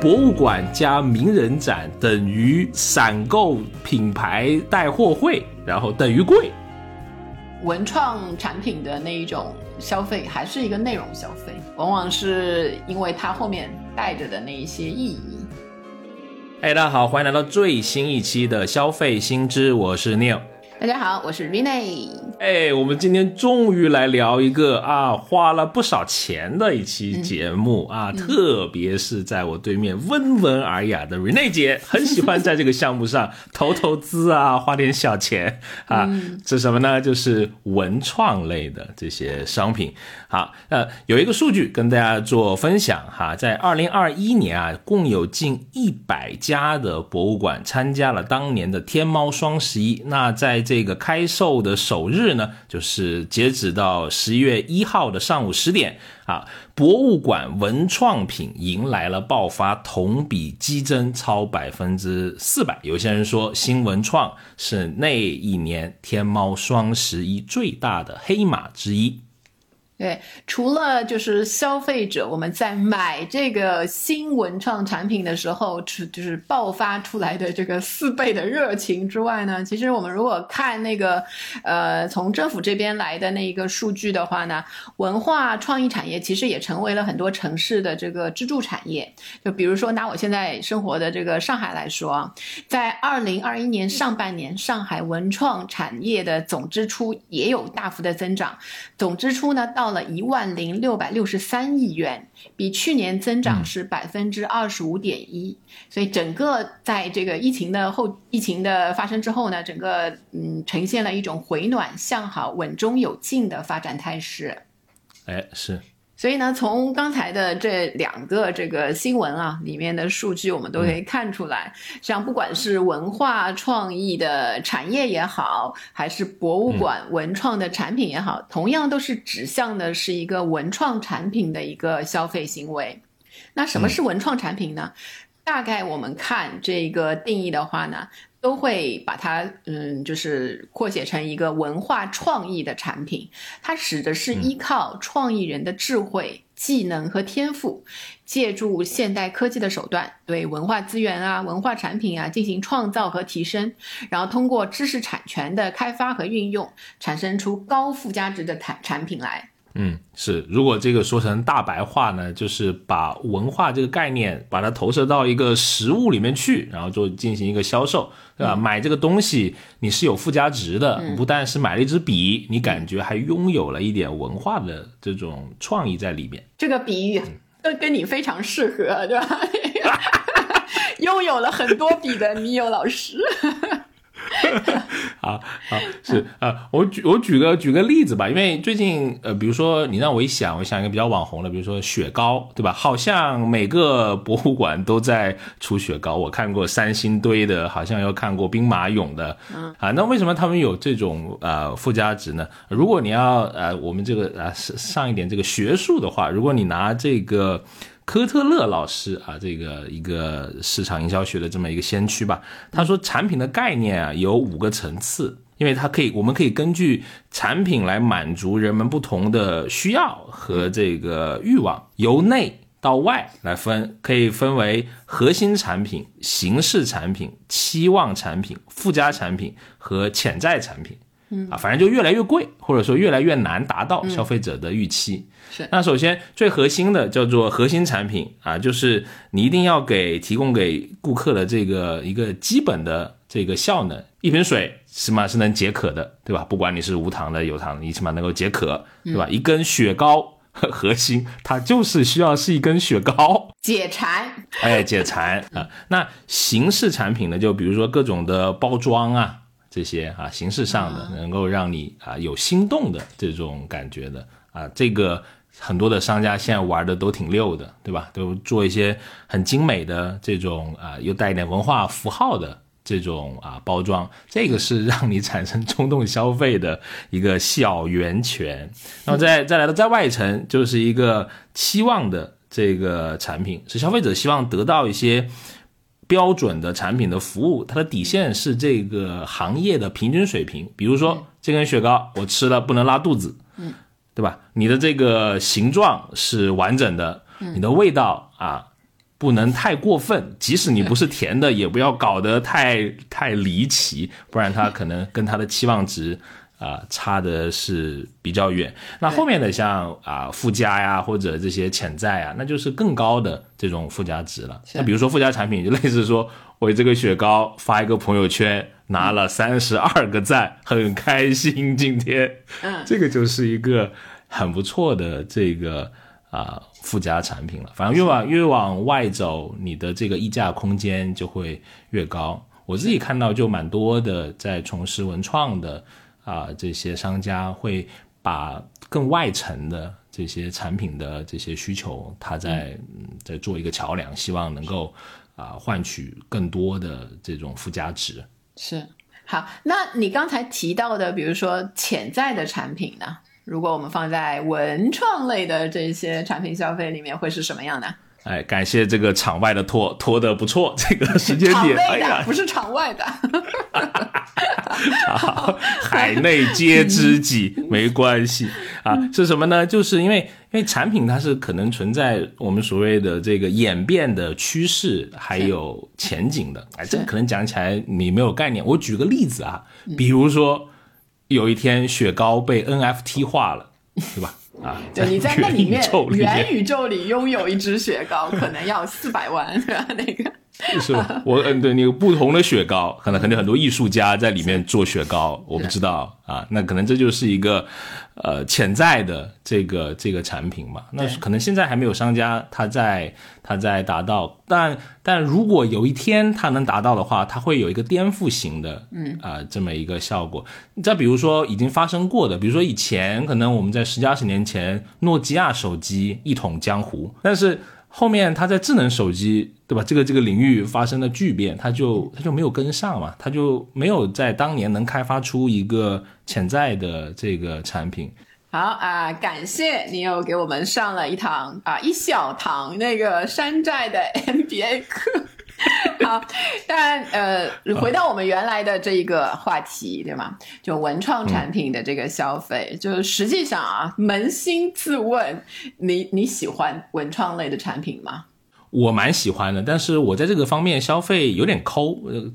博物馆加名人展等于闪购品牌带货会，然后等于贵。文创产品的那一种消费还是一个内容消费，往往是因为它后面带着的那一些意义。哎，大家好，欢迎来到最新一期的消费新知，我是 Neil。大家好，我是 Rene。哎，我们今天终于来聊一个啊，花了不少钱的一期节目啊，特别是在我对面温文尔雅的 Rene 姐，很喜欢在这个项目上投投资啊，花点小钱啊。是什么呢？就是文创类的这些商品。好，呃，有一个数据跟大家做分享哈，在二零二一年啊，共有近一百家的博物馆参加了当年的天猫双十一。那在这个开售的首日呢，就是截止到十一月一号的上午十点啊，博物馆文创品迎来了爆发，同比激增超百分之四百。有些人说，新文创是那一年天猫双十一最大的黑马之一。对，除了就是消费者我们在买这个新文创产品的时候，是就是爆发出来的这个四倍的热情之外呢，其实我们如果看那个，呃，从政府这边来的那一个数据的话呢，文化创意产业其实也成为了很多城市的这个支柱产业。就比如说拿我现在生活的这个上海来说，在二零二一年上半年，上海文创产业的总支出也有大幅的增长，总支出呢到。了一万零六百六十三亿元，比去年增长是百分之二十五点一，所以整个在这个疫情的后，疫情的发生之后呢，整个嗯呈现了一种回暖向好、稳中有进的发展态势。哎，是。所以呢，从刚才的这两个这个新闻啊里面的数据，我们都可以看出来，像不管是文化创意的产业也好，还是博物馆文创的产品也好，同样都是指向的是一个文创产品的一个消费行为。那什么是文创产品呢？大概我们看这个定义的话呢？都会把它，嗯，就是扩写成一个文化创意的产品。它指的是依靠创意人的智慧、技能和天赋，借助现代科技的手段，对文化资源啊、文化产品啊进行创造和提升，然后通过知识产权的开发和运用，产生出高附加值的产产品来。嗯，是。如果这个说成大白话呢，就是把文化这个概念，把它投射到一个实物里面去，然后就进行一个销售，对吧？买这个东西你是有附加值的，不但是买了一支笔，你感觉还拥有了一点文化的这种创意在里面。这个比喻都跟你非常适合，对吧？拥有了很多笔的米友老师。好好是啊，我举我举个举个例子吧，因为最近呃，比如说你让我一想，我想一个比较网红的，比如说雪糕，对吧？好像每个博物馆都在出雪糕，我看过三星堆的，好像又看过兵马俑的，嗯啊，那为什么他们有这种呃附加值呢？如果你要呃我们这个啊上上一点这个学术的话，如果你拿这个。科特勒老师啊，这个一个市场营销学的这么一个先驱吧，他说产品的概念啊有五个层次，因为它可以，我们可以根据产品来满足人们不同的需要和这个欲望，由内到外来分，可以分为核心产品、形式产品、期望产品、附加产品和潜在产品。嗯啊，反正就越来越贵，或者说越来越难达到消费者的预期。是，那首先最核心的叫做核心产品啊，就是你一定要给提供给顾客的这个一个基本的这个效能，一瓶水起码是能解渴的，对吧？不管你是无糖的、有糖的，你起码能够解渴，对吧？一根雪糕核心，它就是需要是一根雪糕解馋，哎，解馋啊。那形式产品呢，就比如说各种的包装啊。这些啊，形式上的能够让你啊有心动的这种感觉的啊，这个很多的商家现在玩的都挺溜的，对吧？都做一些很精美的这种啊，又带一点文化符号的这种啊包装，这个是让你产生冲动消费的一个小源泉。那么再再来到在外层，就是一个期望的这个产品，是消费者希望得到一些。标准的产品的服务，它的底线是这个行业的平均水平。比如说，这根雪糕我吃了不能拉肚子，嗯，对吧？你的这个形状是完整的，你的味道啊不能太过分，即使你不是甜的，也不要搞得太太离奇，不然它可能跟它的期望值。啊，差的是比较远。那后面的像啊附加呀，或者这些潜在啊，那就是更高的这种附加值了。那比如说附加产品，就类似说我这个雪糕发一个朋友圈，拿了三十二个赞，很开心。今天，嗯，这个就是一个很不错的这个啊附加产品了。反正越往越往外走，你的这个溢价空间就会越高。我自己看到就蛮多的在从事文创的。啊，这些商家会把更外层的这些产品的这些需求，他在嗯在做一个桥梁，希望能够啊换取更多的这种附加值。是，好，那你刚才提到的，比如说潜在的产品呢？如果我们放在文创类的这些产品消费里面，会是什么样的？哎，感谢这个场外的拖拖的不错，这个时间点，哎呀，不是场外的，海内皆知己，没关系啊，是什么呢？就是因为因为产品它是可能存在我们所谓的这个演变的趋势还有前景的，哎，这个可能讲起来你没有概念。我举个例子啊，比如说有一天雪糕被 NFT 化了，对吧？啊，对，你在那里面元宇宙里拥有一只雪糕，可能要四百万，那个。是吧我嗯，对那个不同的雪糕，可能肯定很多艺术家在里面做雪糕，我不知道啊。那可能这就是一个呃潜在的这个这个产品嘛。那可能现在还没有商家他在他在达到，但但如果有一天他能达到的话，他会有一个颠覆型的嗯啊这么一个效果。再比如说已经发生过的，比如说以前可能我们在十几二十年前，诺基亚手机一统江湖，但是。后面它在智能手机，对吧？这个这个领域发生了巨变，它就它就没有跟上嘛，它就没有在当年能开发出一个潜在的这个产品。好啊，感谢你又给我们上了一堂啊一小堂那个山寨的 MBA 课。好，当然，呃，回到我们原来的这一个话题，对吗？就文创产品的这个消费，就实际上啊，扪心自问，你你喜欢文创类的产品吗？我蛮喜欢的，但是我在这个方面消费有点抠。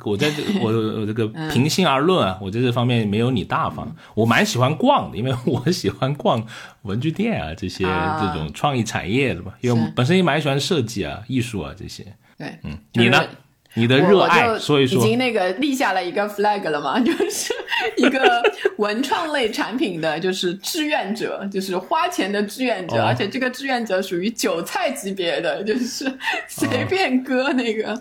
我在这，我我这个平心而论啊，我在这方面没有你大方。我蛮喜欢逛的，因为我喜欢逛文具店啊，这些这种创意产业的嘛，因为本身也蛮喜欢设计啊、艺术啊这些。对，嗯，你呢？你的热爱，所以说已经那个立下了一个 flag 了嘛，就是一个文创类产品的就是志愿者，就是花钱的志愿者，而且这个志愿者属于韭菜级别的，就是随便割那个，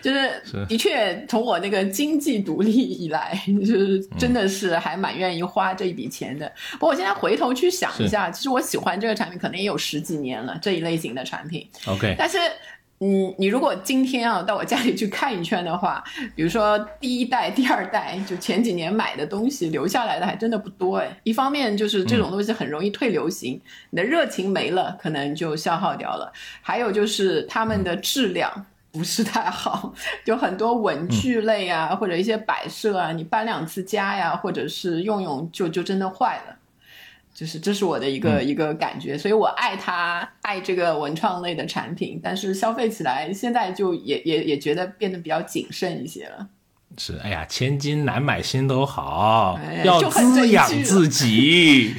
就是的确从我那个经济独立以来，就是真的是还蛮愿意花这一笔钱的。不过我现在回头去想一下，其实我喜欢这个产品可能也有十几年了，这一类型的产品。OK，但是。嗯，你如果今天啊到我家里去看一圈的话，比如说第一代、第二代，就前几年买的东西留下来的还真的不多哎。一方面就是这种东西很容易退流行，你的热情没了，可能就消耗掉了；还有就是它们的质量不是太好，就很多文具类啊，或者一些摆设啊，你搬两次家呀，或者是用用就就真的坏了。就是这是我的一个一个感觉，所以我爱它，爱这个文创类的产品，但是消费起来现在就也也也觉得变得比较谨慎一些了。是，哎呀，千金难买心头 好，要滋养自己。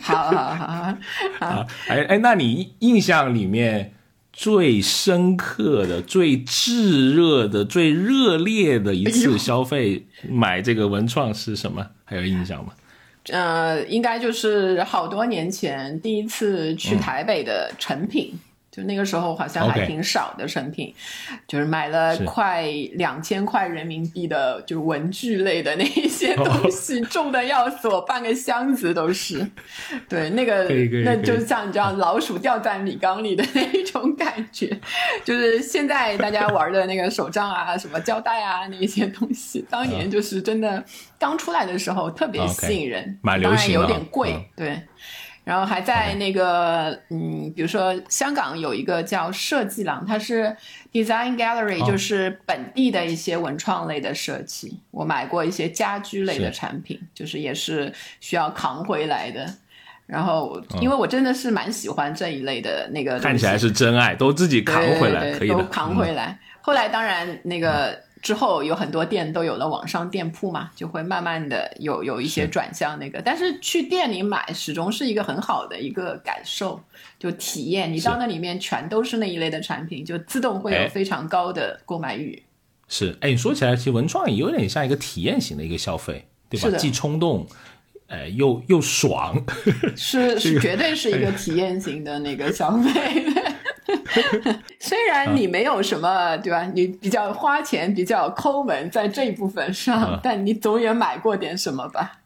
好好好好，哎哎，那你印象里面最深刻的、最炙热的、最热烈的一次消费买这个文创是什么？还有印象吗？呃，应该就是好多年前第一次去台北的成品。就那个时候好像还挺少的成品，就是买了快两千块人民币的，就是文具类的那一些东西，重的要死，我半个箱子都是。对，那个那就像你知道老鼠掉在米缸里的 那一种感觉，就是现在大家玩的那个手账啊、什么胶带啊那些东西，当年就是真的刚出来的时候特别吸引人，蛮流行有点贵，对。然后还在那个，嗯，比如说香港有一个叫设计廊，它是 Design Gallery，就是本地的一些文创类的设计。我买过一些家居类的产品，就是也是需要扛回来的。然后因为我真的是蛮喜欢这一类的那个，看起来是真爱，都自己扛回来，可以的，扛回来。后来当然那个。之后有很多店都有了网上店铺嘛，就会慢慢的有有一些转向那个，但是去店里买始终是一个很好的一个感受，就体验。你到那里面全都是那一类的产品，就自动会有非常高的购买欲。是，哎，你说起来，其实文创也有点像一个体验型的一个消费，对吧？既冲动，呃，又又爽。是 是，绝对是一个体验型的那个消费。虽然你没有什么，对吧？你比较花钱，比较抠门，在这一部分上，但你总也买过点什么吧？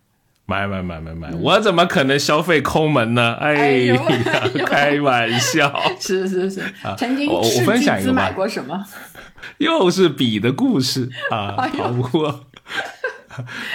买买买买买！我怎么可能消费抠门呢？哎呀，开玩笑！是是是，曾经我分享一个买过什么？又是笔的故事啊！好过，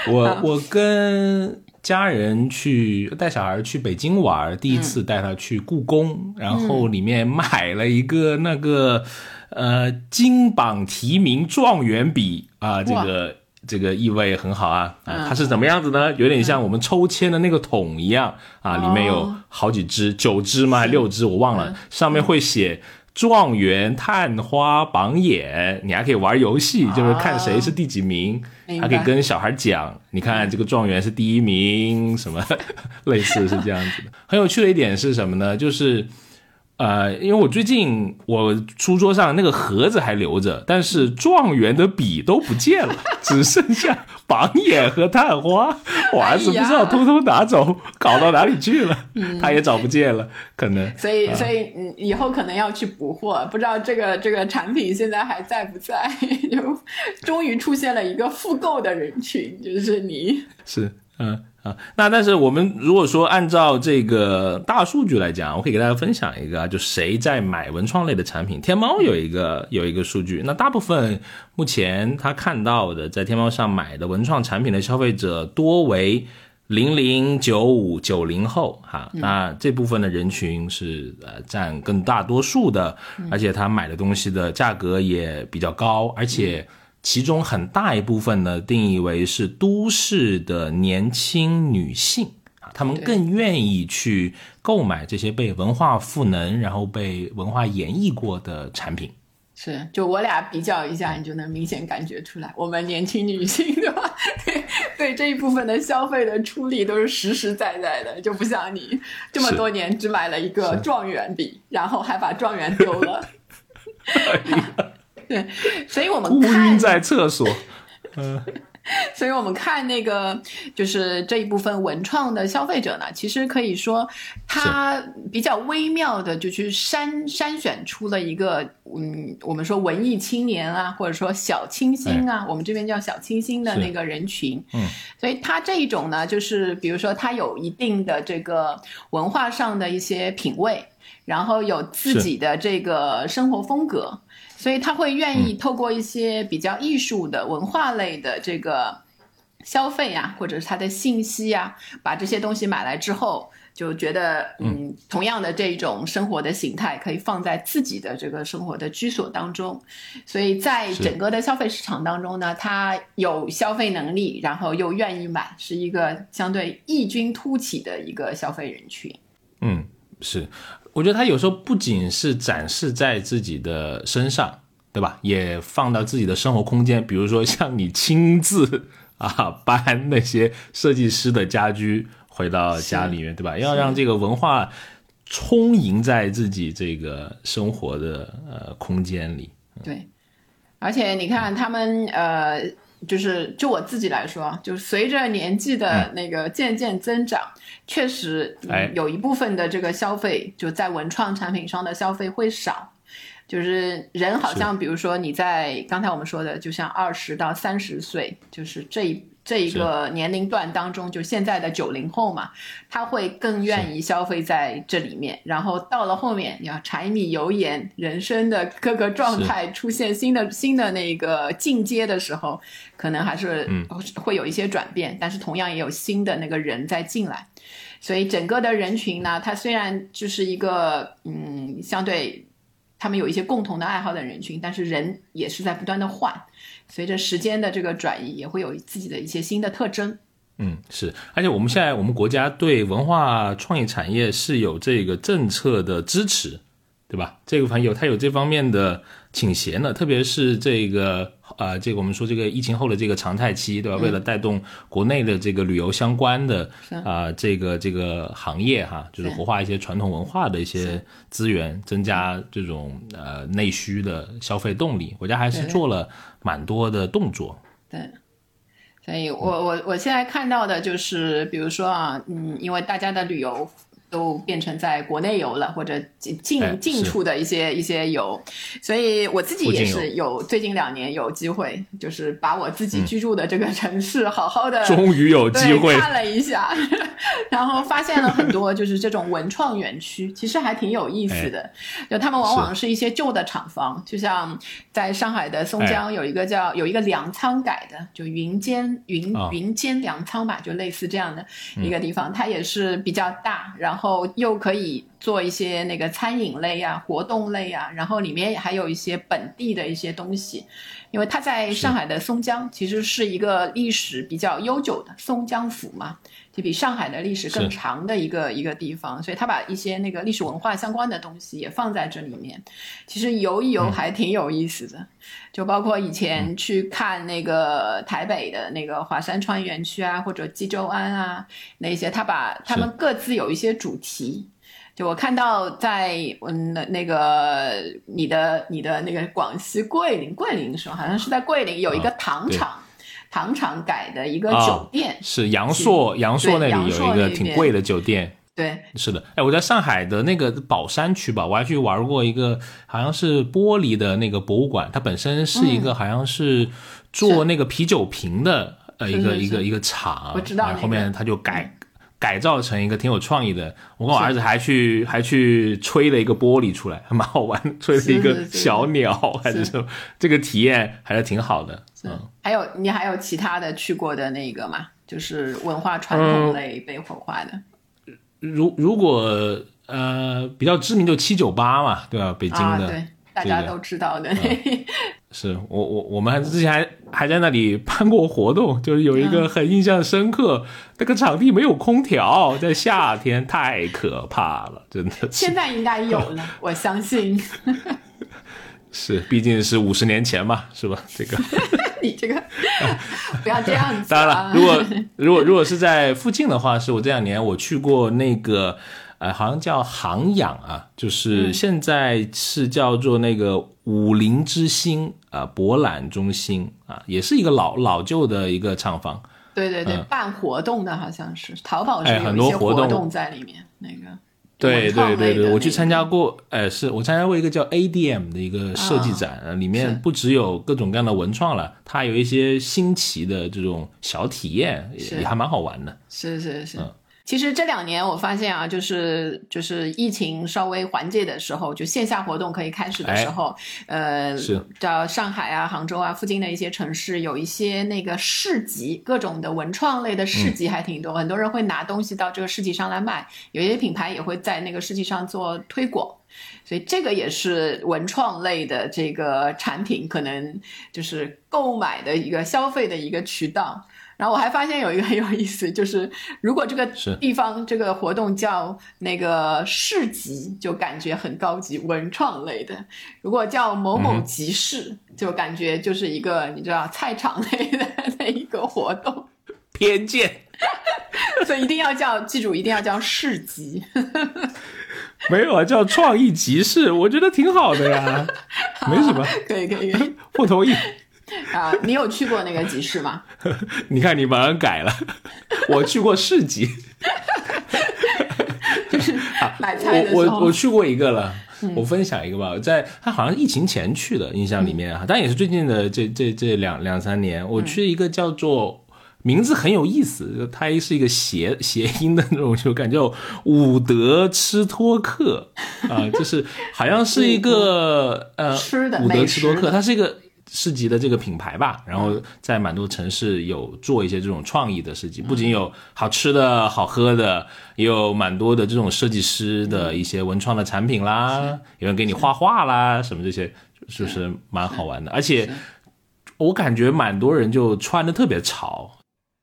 我 我跟。家人去带小孩去北京玩，第一次带他去故宫，然后里面买了一个那个呃金榜题名状元笔啊，这个这个意味很好啊啊，它是怎么样子呢？有点像我们抽签的那个桶一样啊，里面有好几支，九支吗？还六支？我忘了，上面会写。状元探花榜眼，你还可以玩游戏，就是看谁是第几名，还可以跟小孩讲，你看这个状元是第一名，什么 类似是这样子的。很有趣的一点是什么呢？就是。呃，因为我最近我书桌上那个盒子还留着，但是状元的笔都不见了，只剩下榜眼和探花。我儿子不知道偷偷拿走，搞到哪里去了，他也找不见了，可能。所以，所以以后可能要去补货，不知道这个这个产品现在还在不在？就终于出现了一个复购的人群，就是你。是，嗯。啊，那但是我们如果说按照这个大数据来讲，我可以给大家分享一个，就谁在买文创类的产品。天猫有一个有一个数据，那大部分目前他看到的在天猫上买的文创产品的消费者多为零零九五九零后，哈，那这部分的人群是呃占更大多数的，而且他买的东西的价格也比较高，而且。其中很大一部分呢，定义为是都市的年轻女性啊，她们更愿意去购买这些被文化赋能，然后被文化演绎过的产品。是，就我俩比较一下，你就能明显感觉出来，我们年轻女性对吧？对 对，这一部分的消费的出力都是实实在在的，就不像你这么多年只买了一个状元笔，然后还把状元丢了。对，所以我们看在厕所，嗯，所以我们看那个就是这一部分文创的消费者呢，其实可以说他比较微妙的就去筛筛选出了一个，嗯，我们说文艺青年啊，或者说小清新啊，我们这边叫小清新的那个人群，嗯，所以他这一种呢，就是比如说他有一定的这个文化上的一些品味，然后有自己的这个生活风格。所以他会愿意透过一些比较艺术的文化类的这个消费呀，或者是他的信息呀，把这些东西买来之后，就觉得嗯，同样的这种生活的形态可以放在自己的这个生活的居所当中。所以在整个的消费市场当中呢，他有消费能力，然后又愿意买，是一个相对异军突起的一个消费人群。嗯，是。我觉得他有时候不仅是展示在自己的身上，对吧？也放到自己的生活空间，比如说像你亲自啊搬那些设计师的家居回到家里面，对吧？要让这个文化充盈在自己这个生活的呃空间里。对，而且你看他们呃。就是就我自己来说，就是随着年纪的那个渐渐增长，确实有一部分的这个消费就在文创产品上的消费会少。就是人好像，比如说你在刚才我们说的，就像二十到三十岁，就是这一。这一个年龄段当中，就现在的九零后嘛，他会更愿意消费在这里面。然后到了后面，你要柴米油盐，人生的各个状态出现新的新的那个进阶的时候，可能还是会有一些转变。但是同样也有新的那个人在进来，所以整个的人群呢，他虽然就是一个嗯，相对他们有一些共同的爱好的人群，但是人也是在不断的换。随着时间的这个转移，也会有自己的一些新的特征。嗯，是，而且我们现在我们国家对文化创意产业是有这个政策的支持，对吧？这个反正有它有这方面的倾斜呢，特别是这个呃，这个我们说这个疫情后的这个常态期，对吧？为了带动国内的这个旅游相关的啊、这个这个行业哈，就是活化一些传统文化的一些资源，增加这种呃内需的消费动力，国家还是做了蛮多的动作。对，所以我我我现在看到的就是，比如说啊，嗯，因为大家的旅游都变成在国内游了，或者近哎近近处的一些一些游，所以我自己也是有最近两年有机会，就是把我自己居住的这个城市好好的、嗯终于有机会看了一下，然后发现了很多就是这种文创园区，其实还挺有意思的。哎就他们往往是一些旧的厂房，就像在上海的松江有一个叫、有一个粮仓改的，就云间云、啊。云间粮仓吧，就类似这样的一个地嗯方，它也是比较大，然后后又可以做一些那个餐饮类啊、活动类啊，然后里面还有一些本地的一些东西。因为它在上海的松江，其实是一个历史比较悠久的松江府嘛，就比上海的历史更长的一个一个地方，所以他把一些那个历史文化相关的东西也放在这里面。其实游一游还挺有意思的，就包括以前去看那个台北的那个华山创意园区啊，或者济州湾啊那些，他把他们各自有一些主题。就我看到在嗯那那个你的你的那个广西桂林桂林是吧？好像是在桂林有一个糖厂，糖厂改的一个啊酒店，是阳朔，阳朔那里有一个挺贵的酒店。对，是的，哎，我在上海的那个宝山区吧，我还去玩过一个，好像是玻璃的那个博物馆，它本身是一嗯个好像是做那个啤酒瓶的，呃，一个一个一个厂，我知道后面它就改。改造成一个挺有创意的，我跟我儿子还去还去吹了一个玻璃出来，还蛮好玩，吹了一个小鸟还是是。什么，这个体验还是挺好的。嗯，还有你还有其他的去过的那个吗？就是文化传嗯。统类被火化的、如如果呃比较知名就七九八嘛，对吧？北京啊，的，对，大家都知道的。是我我我们还之前还还在那里办过活动，就是有一个很印象深刻，那个场地没有空调，在夏天太可怕了，真的是现在应该有了，我相信。是，毕竟是五十年前嘛，是吧？这个你这个不要这样子、当然啊。了，如果如果如果是在附近的话，是我这两年我去过那个。呃，好像叫航养啊，就是现在是叫做那个武林之星啊、博览中心啊，也是一个老老旧的一个厂房。对对对，嗯。办活动的好像是淘宝是哎有一些很多活动。动在里面，那个对对对对，我去参加过，哎，是我参加过一个叫 ADM 的一个设计展，呃里面不只有各种各样的文创了，它还有一些新奇的这种小体验，也也还蛮好玩的。是是是。嗯其实这两年我发现啊，就是就是疫情稍微缓解的时候，就线下活动可以开始的时候，呃，哎是到上海啊、杭州啊附近的一些城市，有一些那个市集，各种的文创类的市集还挺多，很多人会拿东西到这个市集上来卖，有些品牌也会在那个市集上做推广。所以这个也是文创类的这个产品，可能就是购买的一个消费的一个渠道。然后我还发现有一个很有意思，就是如果这个地方这个活动叫那个市集，就感觉很高级，文创类的；如果叫某某嗯集市，就感觉就是一个你知道菜场类的 那一个活动。偏见所以一定要叫，记住一定要叫市集。没有啊，叫创意集市，我觉得挺好的呀，没什么，可以可以可以不同意。啊！你有去过那个集市吗？你看你马上改了，我去过市集，买菜的时候，我我我去过一个了。嗯我分享一个吧，在他好像疫情前去的，印象里面啊，但也是最近的这这这两两三年，我去一个叫做名字很有意思，它是一个谐谐音的那种，就感觉伍德吃托克啊，就是好像是一个呃吃的伍德吃托克，它是一个。市集的这个品牌吧，然后在蛮多城市有做一些这种创意的设计，不仅有好吃的好喝的，也有蛮多的这种设计师的一些文创的产品啦，有人给你画画啦，什么这些，就是蛮好玩的。而且我感觉蛮多人就穿的特别潮，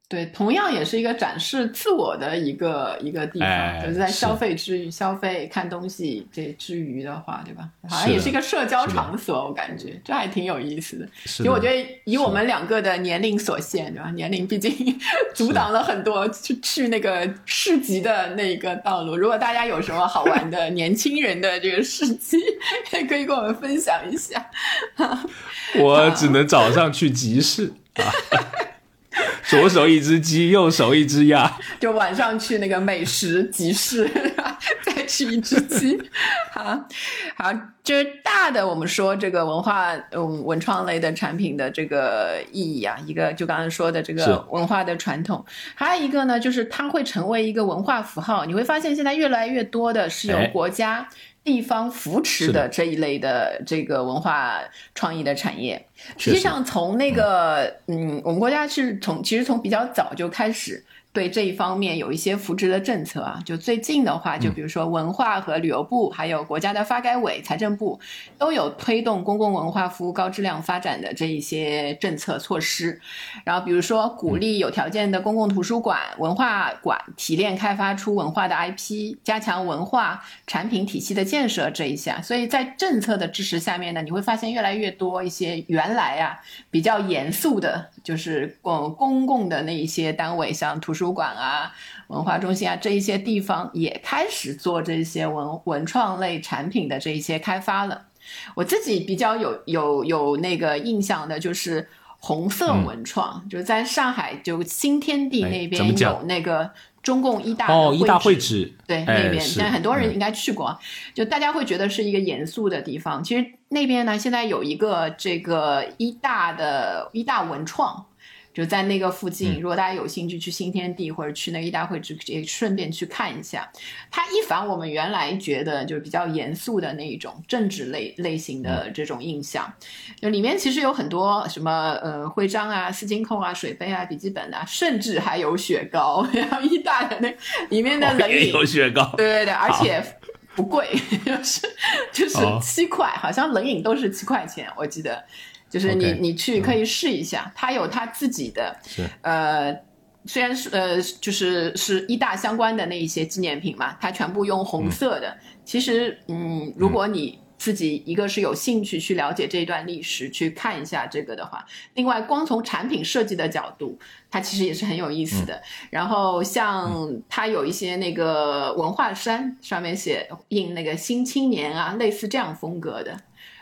对，同样也是一个展示自我的一个一个地方，哎就是在消费之余、消费看东西这之余的话，对吧？好像也是一个社交场所，我感觉这还挺有意思的。其实我觉得以我们两个的年龄所限，对吧？年龄毕竟 阻挡了很多去去那个市集的那个道路。如果大家有什么好玩的 年轻人的这个市集，也可以跟我们分享一下。我只能早上去集市啊，左手一只鸡，右手一只鸭。就晚上去那个美食集市，再吃一只鸡。好，好，就是大的，我们说这个文化，嗯，文创类的产品的这个意义啊，一个就刚才说的这个文化的传统，还有一个呢，就是它会成为一个文化符号。你会发现现在越来越多的是由哎国家。地方扶持的的。这一类的这个文化创意的产业，实际上从那个嗯，我们国家是从其实从比较早就开始对这一方面有一些扶持的政策啊。就最近的话，就比如说文化和旅游部，还有国家的发改委、财政部都有推动公共文化服务高质量发展的这一些政策措施。然后比如说鼓励有条件的公共图书馆、文化馆提炼开发出文化的 IP，加强文化产品体系的建设这一项。所以在政策的支持下面呢，你会发现越来越多一些原来啊比较严肃的，就是公公共的那一些单位，像图书馆啊、文化中心啊这一些地方，也开始做这些文文创类产品的这一些开发了。我自己比较有有有那个印象的就是红色文创，就是在上海就新天地那边有那个中共一大哦，一大会址。对，哎那边是现在很多人嗯应该去过啊，就大家会觉得是一个严肃的地方。其实那边呢，现在有一个这个一大的一大文创，就在那个附近。嗯如果大家有兴趣去新天地或者去那个一大会址，也顺便去看一下。它一反我们原来觉得就是比较严肃的那一种政治类类型嗯的这种印象。就里面其实有很多什么呃徽章啊、丝巾扣啊、水杯啊、笔记本啊，甚至还有雪糕，然后一大的那里面的冷饮有雪糕，对对对，而且不贵，就 是就是哦七块，好像冷饮都是七块钱，我记得。就是你你去可以试一下，它有它自己的呃，虽然是呃就是是一大相关的那一些纪念品嘛，它全部用红色的。其实嗯，如果你自己一个是有兴趣去了解这一段历史，去看一下这个的话，另外光从产品设计的角度，它其实也是很有意思的。然后像它有一些那个文化衫上面写印那个新青年啊，类似这样风格的，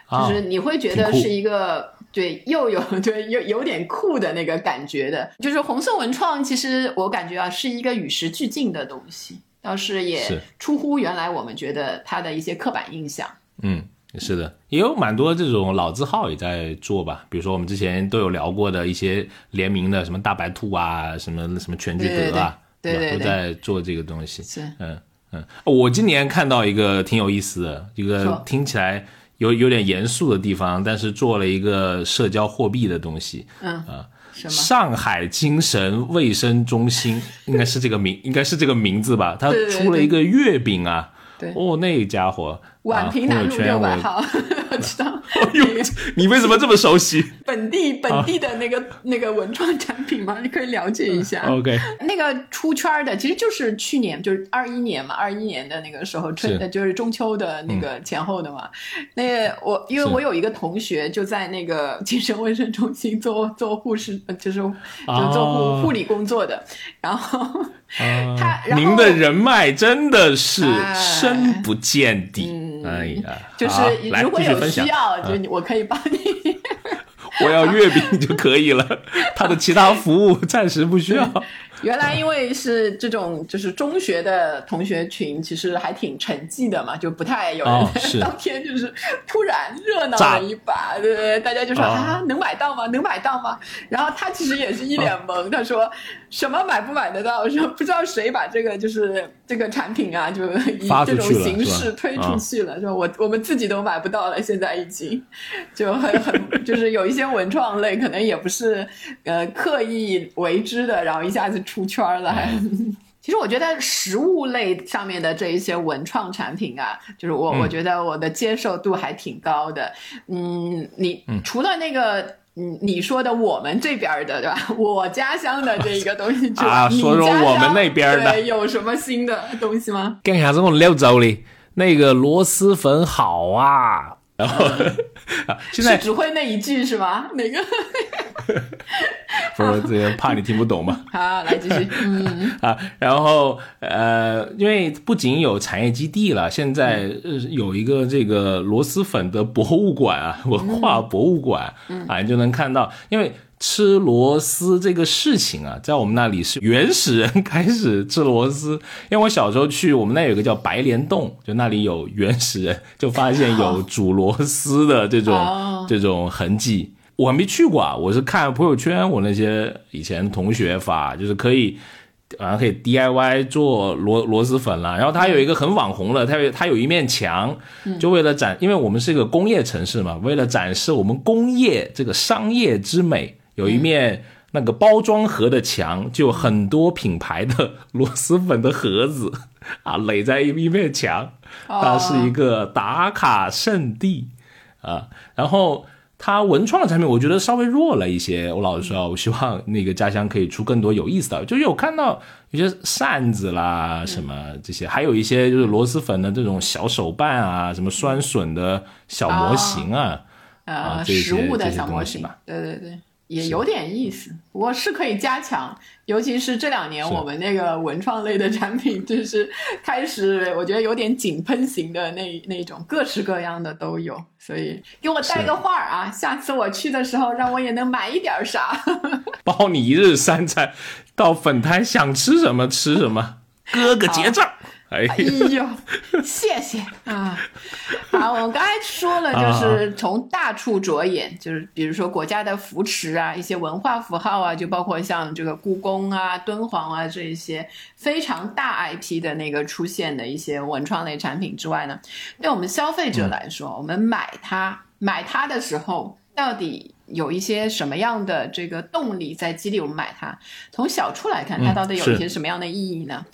啊就是你会觉得是一个对又有 对有有点酷的那个感觉的。就是红色文创，其实我感觉啊是一个与时俱进的东西，倒是也是出乎原来我们觉得它的一些刻板印象。嗯，是的，也有蛮多这种老字号也在做吧，比如说我们之前都有聊过的一些联名的，什么大白兔啊，什么什么全聚德啊，对对对对对都在做这个东西。是嗯嗯，我今年看到一个挺有意思的，一个听起来有有点严肃的地方，但是做了一个社交货币的东西。嗯？上海精神卫生中心应该是这个名，应该是这个名字吧？它对对对出了一个月饼啊，对哦，那家伙，宛平啊南路六百号，我知道。哎呦，你为什么这么熟悉 本地本地的那个、那个文创产品吗，你可以了解一下。？OK，那个出圈儿的，其实就是去年，就是二一年嘛，二一年的那个时候春，呃就是中秋的那个前后的嘛。那个我因为我有一个同学就在那个精神卫生中心做做护士，呃就是就做护、哦护理工作的，然后啊他您的人脉真的是哎深不见底。嗯哎呀，就是如果有需要，啊就你我可以帮你。我要月饼就可以了，他的其他服务暂时不需要。原来因为是这种就是中学的同学群，其实还挺沉寂的嘛，就不太有人、哦当天就是突然热闹了一把，对对对，大家就说、哦啊，能买到吗？能买到吗？然后他其实也是一脸懵，他说什么买不买得到？说不知道谁把这个就是这个产品啊，就以这种形式推出啊去了，说我我们自己都买不到了，现在已经 就很很就是有一些文创类可能也不是呃刻意为之的，然后一下子出圈了，还。其实我觉得食物类上面的这一些文创产品啊，就是我、嗯我觉得我的接受度还挺高的。嗯，你除了那个。嗯，你说的我们这边儿的对吧？我家乡的这一个东西 之外，啊你说说我们那边的有什么新的东西吗？干啥子我溜走哩？那个螺蛳粉好啊，然后啊，现在只会那一句是吧？哪个？不是这个怕你听不懂嘛 好，来继续。嗯，啊，然后呃，因为不仅有产业基地了，现在呃有一个这个螺蛳粉的博物馆啊，文化博物馆啊，你就能看到，因为。吃螺丝这个事情啊，在我们那里是原始人开始吃螺丝。因为我小时候去我们那有个叫白莲洞，就那里有原始人，就发现有煮螺丝的这种、哦 这种痕迹。我还没去过啊，我是看朋友圈，我那些以前同学发，就是可以，好像可以 DIY 做螺螺蛳粉了。然后它有一个很网红的，它有它有一面墙，就为了展，因为我们是一个工业城市嘛，为了展示我们工业这个商业之美，有一面。那个包装盒的墙就很多品牌的螺蛳粉的盒子 啊，垒在一一面墙，它是一个打卡圣地啊。然后它文创的产品，我觉得稍微弱了一些。我老实说，我希望那个家乡可以出更多有意思的，就有看到有些扇子啦，什么这些，还有一些就是螺蛳粉的这种小手办啊，什么酸笋的小模型啊，呃，啊这些食物的这些小模型东西吧，对对对，也有点意思，不过是可以加强，尤其是这两年我们那个文创类的产品，就是开始我觉得有点井喷型的那那种，各式各样的都有，所以给我带个话儿啊，下次我去的时候让我也能买一点儿啥。包你一日三餐，到粉摊想吃什么吃什么，哥哥结账。哎哎呦，谢谢啊！好，我们刚才说了，就是从大处着眼，就是比如说国家的扶持啊，一些文化符号啊，就包括像这个故宫啊、敦煌啊这一些非常大 IP 的那个出现的一些文创类产品之外呢，对我们消费者来说，我们买它买它的时候，到底有一些什么样的这个动力在激励我们买它？从小处来看，它嗯到底有一些什么样的意义呢？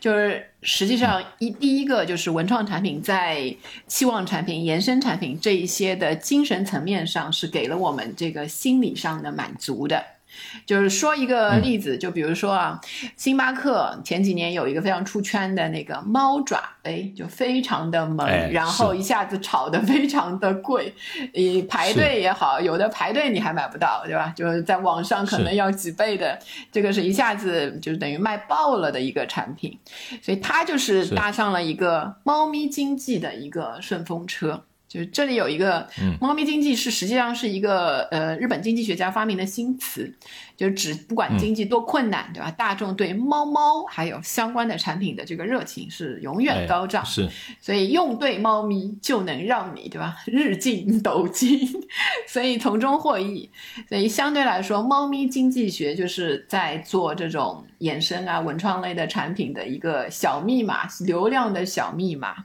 就是实际上一第一个就是文创产品在期望产品、延伸产品这一些的精神层面上是给了我们这个心理上的满足的。就是说一个例子，就比如说啊，星巴克前几年有一个非常出圈的那个猫爪杯，就非常的萌，哎然后一下子炒得非常的贵，你排队也好，有的排队你还买不到，对吧？就是在网上可能要几倍的，这个是一下子就是等于卖爆了的一个产品，所以它就是是搭上了一个猫咪经济的一个顺风车。就是这里有一个嗯猫咪经济是实际上是一个呃日本经济学家发明的新词，就是指不管经济多困难，对吧？大众对猫猫还有相关的产品的这个热情是永远哎高涨。是所以用对猫咪就能让你对吧 日进斗金，所以从中获益。所以相对来说，猫咪经济学就是在做这种衍生啊文创类的产品的一个小密码，流量的小密码。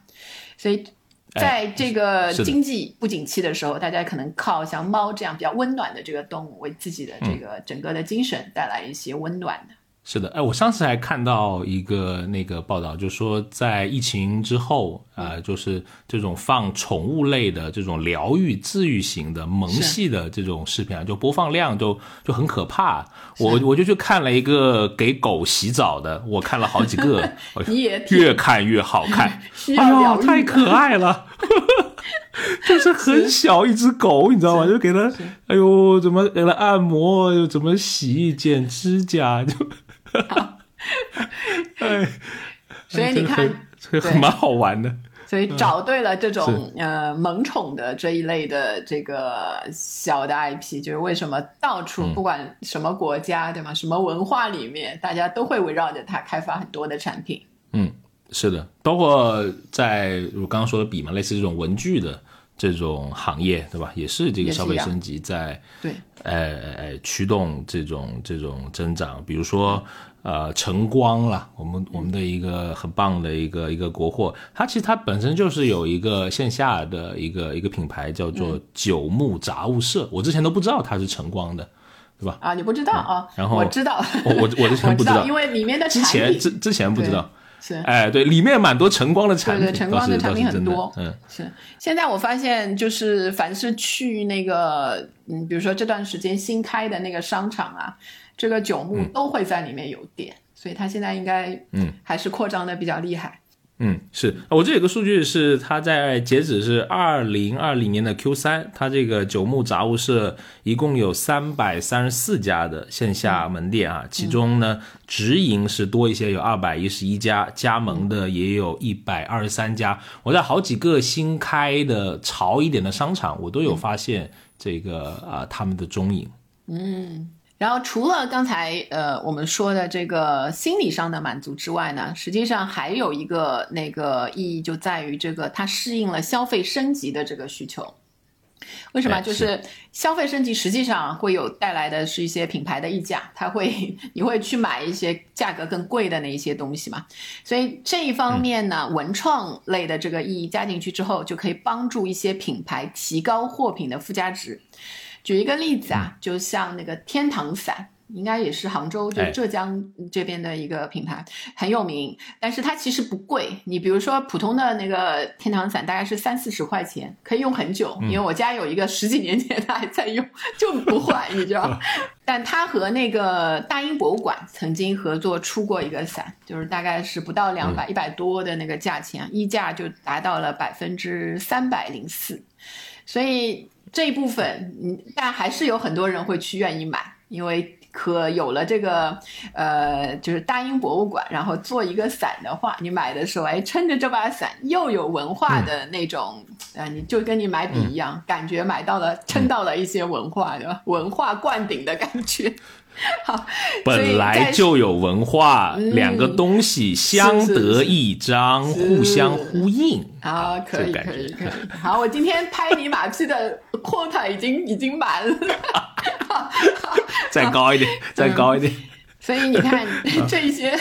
所以。在这个经济不景气的时候，大家可能靠像猫这样比较温暖的这个动物，为自己的这个整个的精神带来一些温暖的。是的，哎，我上次还看到一个那个报道，就说在疫情之后啊、呃就是这种放宠物类的这种疗愈、治愈型的萌系的这种视频啊，就播放量就就很可怕。我我就去看了一个给狗洗澡的，我看了好几个，我你也越看越好看，需哎呦，要疗愈的太可爱了。就是很小一只狗，你知道吗？就给它，哎呦，怎么给它按摩，又怎么洗、剪指甲，就，哎，所以你看很，这个蛮好玩的。所以找对了这种、呃萌宠的这一类的这个小的 IP，就是为什么到处不管什么国家、对吗？什么文化里面，大家都会围绕着它开发很多的产品。嗯，是的，包括在我刚刚说的笔嘛，类似这种文具的这种行业，对吧？也是这个消费升级在对，呃呃驱动这种这种增长，比如说呃晨光啦，我们我们的一个很棒的一个一个国货，它其实它本身就是有一个线下的一个一个品牌叫做九牧杂物社，我之前都不知道它是晨光的。对吧？啊，你不知道啊？然后我知道，我我我之前不 知道，因为里面的之前之之前不知道。是，哎，对，里面蛮多晨光的产品，对晨光的产品很多，嗯，是。现在我发现，就是凡是去那个，嗯，比如说这段时间新开的那个商场啊，这个九牧都会在里面有店，所以它现在应该，嗯，还是扩张的比较厉害。嗯，是我这有个数据是，它在截止是二零二零年的 Q 三，它这个九牧杂物社一共有三百三十四家的线下门店啊，其中呢直营是多一些，有二百一十一家，加盟的也有一百二十三家。我在好几个新开的潮一点的商场，我都有发现这个啊他们的踪影。嗯。然后除了刚才呃我们说的这个心理上的满足之外呢，实际上还有一个那个意义就在于这个它适应了消费升级的这个需求。为什么？就是消费升级实际上会有带来的是一些品牌的溢价，它会你会去买一些价格更贵的那一些东西嘛。所以这一方面呢，文创类的这个意义加进去之后，就可以帮助一些品牌提高货品的附加值。举一个例子啊，就像那个天堂伞，应该也是杭州就浙江这边的一个品牌，很有名。但是它其实不贵，你比如说普通的那个天堂伞大概是三四十块钱，可以用很久。因为我家有一个十几年前它还在用，就不坏，你知道。但它和那个大英博物馆曾经合作出过一个伞，就是大概是不到两百一百多的那个价钱，溢价就达到了百分之三百零四，所以。这一部分，嗯，但还是有很多人会去愿意买，因为可有了这个，呃，就是大英博物馆，然后做一个伞的话，你买的时候，哎，撑着这把伞，又有文化的那种，啊，你就跟你买笔一样，感觉买到了，撑到了一些文化的文化灌顶的感觉。好，本来就有文化，两个东西相得益彰，互相呼应。啊，可以，可以，可以。好，我今天拍你马屁的 quota 已经已经满了，再高一点，再高一点。所以你看，这一些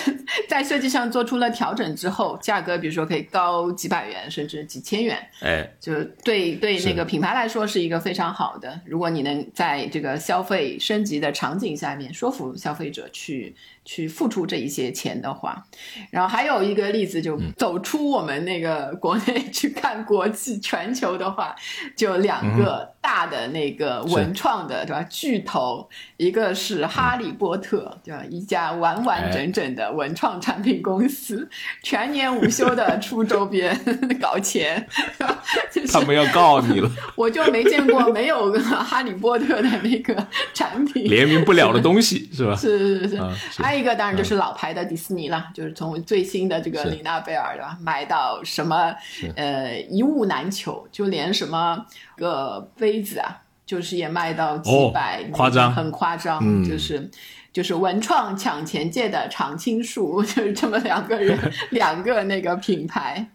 在设计上做出了调整之后，价格比如说可以高几百元，甚至几千元，哎，就对对那个品牌来说是一个非常好的。如果你能在这个消费升级的场景下面说服消费者去。去付出这一些钱的话，然后还有一个例子，就走出我们那个国内去看国际全球的话，就两个大的那个文创的对吧巨头，一个是哈利波特对吧，一家完完整整的文创产品公司，全年无休的出周边搞钱，他们要告你了，我就没见过没有哈利波特的那个产品。联名不了的东西是吧？是 是是。是，还。一个当然就是老牌的迪士尼了，就是从最新的这个里娜贝尔对吧，买到什么呃一物难求，就连什么个杯子啊，就是也卖到几百，夸张，很夸张，就是就是文创抢钱界的常青树，就是这么两个人，两个那个品牌，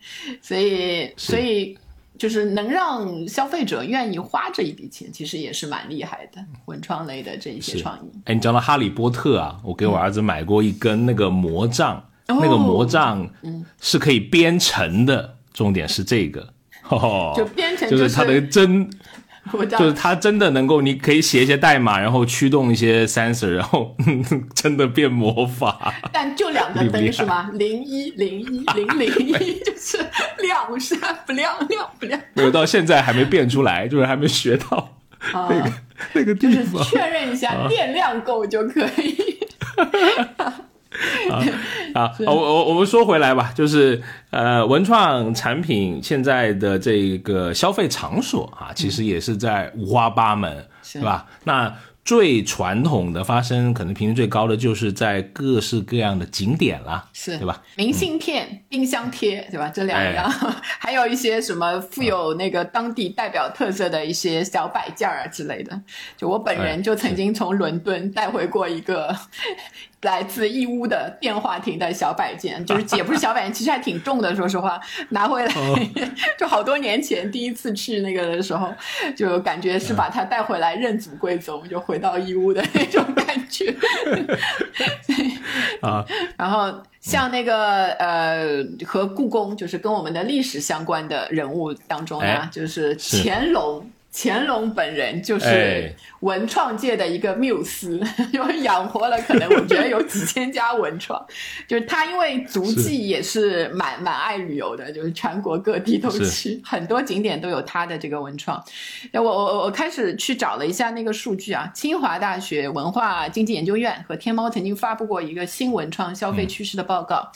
所以所以。就是能让消费者愿意花这一笔钱，其实也是蛮厉害的。文创类的这一些创意。哎，你讲到哈利波特啊，我给我儿子买过一根那个魔杖，那个魔杖是可以编程的，重点是这个，就编程就是它的针。就是它真的能够，你可以写一些代码，然后驱动一些 sensor，然后 真的变魔法。但就两个灯是吗？零一零一零零一，就是亮是不亮，亮不亮？没有，到现在还没变出来，就是还没学到那个那个地方。确认一下电量够就可以。啊 啊！我我我们说回来吧，就是呃，文创产品现在的这个消费场所啊，其实也是在五花八门，是吧？那。最传统的发生可能频率最高的就是在各式各样的景点啦，是对吧？明信片、冰箱贴，对吧？这两样，还有一些什么富有那个当地代表特色的一些小摆件啊之类的。就我本人就曾经从伦敦带回过一个来自义乌的电话亭的小摆件，就是也不是小摆件，其实还挺重的。说实话，拿回来 就好多年前第一次去那个的时候，就感觉是把它带回来认祖归宗，就。回到义乌的那种感觉，啊，然后像那个呃，和故宫就是跟我们的历史相关的人物当中呢，就是乾隆乾隆本人就是哎文创界的一个缪斯，因为养活了可能我觉得有几千家文创。就是他因为足迹也是蛮蛮爱旅游的，就是全国各地都去，很多景点都有他的这个文创。那我我我开始去找了一下那个数据啊，清华大学文化经济研究院和天猫曾经发布过一个新文创消费趋势的报告，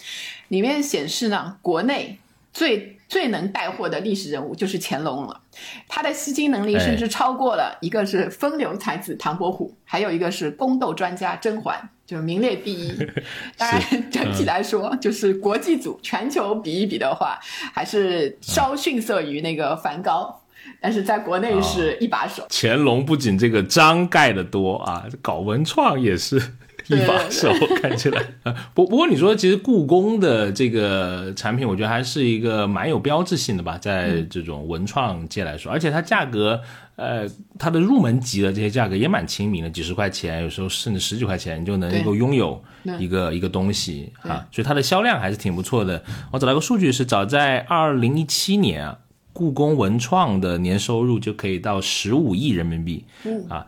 里面显示呢，国内最最能带货的历史人物就是乾隆了。他的吸金能力甚至超过了一个是风流才子唐伯虎，还有一个是宫斗专家甄嬛，就是名列第一。当然，整体来说，就是国际组全球比一比的话，还是稍逊色于那个梵高。但是在国内是一把手，乾隆不仅这个章盖的多啊，搞文创也是一把手，看起来。呃 不不过你说，其实故宫的这个产品，我觉得还是一个蛮有标志性的吧，在这种文创界来说，而且它价格，呃，它的入门级的这些价格也蛮亲民的，几十块钱，有时候甚至十几块钱你就能够拥有一个一个东西啊，所以它的销量还是挺不错的。我找到一个数据是，早在二零一七年啊。故宫文创的年收入就可以到十五亿人民币，啊，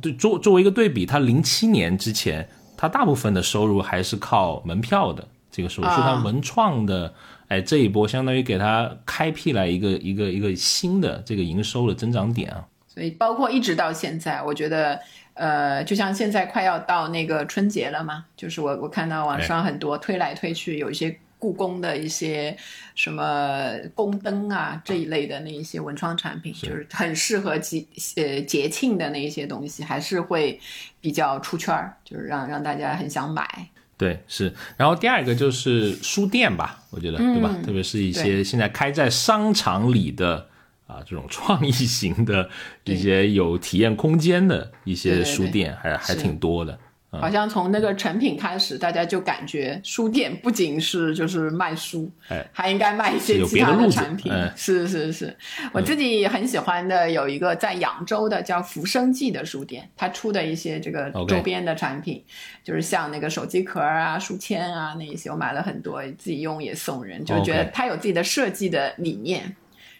对，作作为一个对比，他零七年之前，他大部分的收入还是靠门票的这个收入，啊所以它文创的，哎，这一波相当于给他开辟了一个一个一个新的这个营收的增长点啊。所以包括一直到现在，我觉得，呃，就像现在快要到那个春节了嘛，就是我我看到网上很多推来推去，有一些故宫的一些什么宫灯啊这一类的那一些文创产品，就是很适合节呃节庆的那一些东西，还是会比较出圈儿，就是让让大家很想买。对，是。然后第二个就是书店吧，我觉得，对吧？特别是一些现在开在商场里的啊这种创意型的一些有体验空间的一些书店，还还挺多的。好像从那个成品开始，大家就感觉书店不仅是就是卖书，哎。还应该卖一些其他的产品。嗯是是是，我自己很喜欢的有一个在扬州的叫福生记的书店，它出的一些这个周边的产品就是像那个手机壳啊、书签啊那一些，我买了很多，自己用也送人，就觉得它有自己的设计的理念。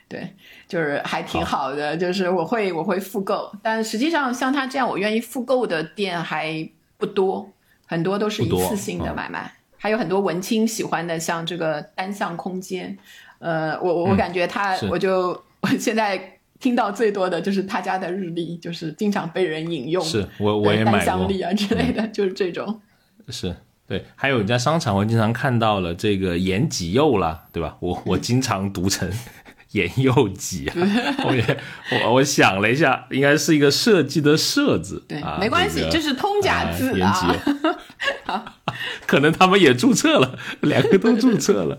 对，就是还挺好的，就是我会我会复购，但实际上像他这样我愿意复购的店还不多，很多都是一次性的嗯买卖。还有很多文青喜欢的，像这个单向空间，呃，我我我感觉他，是我就我现在听到最多的就是他家的日历，就是经常被人引用，是我我也单买过，啊之类的，就是这种。是对。还有你在商场会经常看到了这个延吉柚啦，对吧？我我经常读成延柚吉啊，后面我我想了一下，应该是一个设计的设字，对，啊、没关系，这是通假字啊。柚 可能他们也注册了，两个都注册了，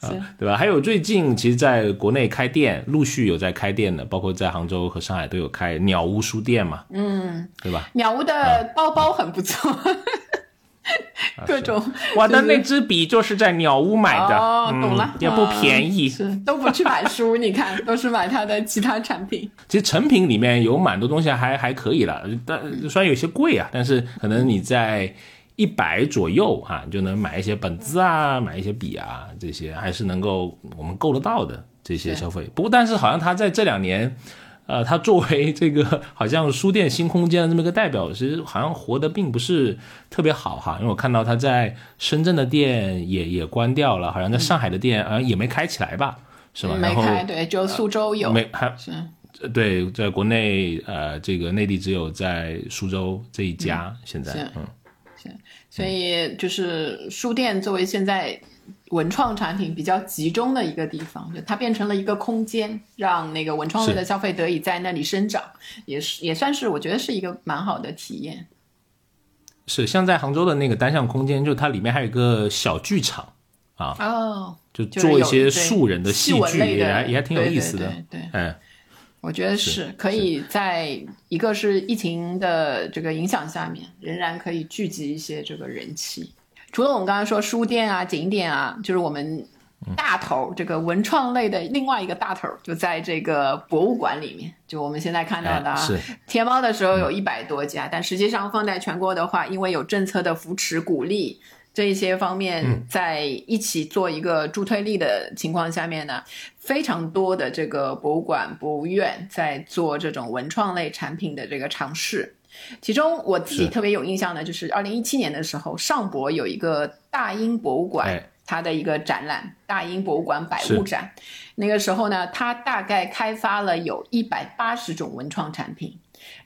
啊，对吧？还有最近其实在国内开店，陆续有在开店的，包括在杭州和上海都有开鸟屋书店嘛，嗯，对吧？鸟屋的包包很不错，各种我的那支笔就是在鸟屋买的，哦，懂了嗯，，也不便宜。嗯是都不去买书，你看都是买它的其他产品。其实成品里面有蛮多东西还还可以了，但虽然有些贵啊，但是可能你在一百左右啊，你就能买一些本子啊，买一些笔啊，这些还是能够我们够得到的这些消费。不过，但是好像他在这两年。呃，他作为这个好像书店新空间的这么一个代表，其实好像活得并不是特别好哈。因为我看到他在深圳的店也也关掉了，好像在上海的店好像也没开起来吧，是吧？没开，对，只有苏州有。没还对，在国内呃，这个内地只有在苏州这一家，现在是嗯，所以就是书店作为现在文创产品比较集中的一个地方，就它变成了一个空间，让那个文创类的消费得以在那里生长，也是也算是我觉得是一个蛮好的体验。是像在杭州的那个单向空间，就它里面还有一个小剧场啊，哦，就做一些对素人的戏剧，也还也还挺有意思的。对对对对哎，我觉得是可以在一个是疫情的这个影响下面，仍然可以聚集一些这个人气。除了我们刚刚说书店啊、景点啊，就是我们大头这个文创类的另外一个大头，就在这个博物馆里面。就我们现在看到的啊，哎是天猫的时候有一百多家，但实际上放在全国的话，因为有政策的扶持鼓励，这一些方面在一起做一个助推力的情况下面呢，非常多的这个博物馆、博物院在做这种文创类产品的这个尝试。其中我自己特别有印象的，就是二零一七年的时候，上博有一个大英博物馆，它的一个展览——大英博物馆百物展。那个时候呢，它大概开发了有一百八十种文创产品。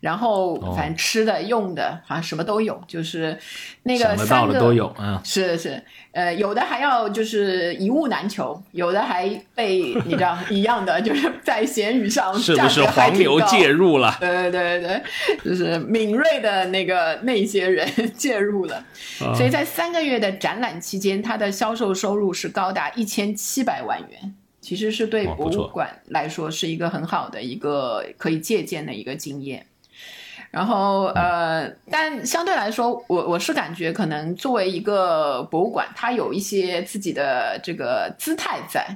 然后反正吃的用的好像什么都有，就是那个三个都有啊，是是，呃，有的还要就是一物难求，有的还被 你知道一样的，就是在闲鱼上是不是黄牛介入了？对对对对，就是敏锐的那个那些人 介入了，所以在三个月的展览期间，它的销售收入是高达一千七百万元。其实是对博物馆来说是一个很好的一个可以借鉴的一个经验，然后呃，但相对来说，我我是感觉可能作为一个博物馆，它有一些自己的这个姿态在，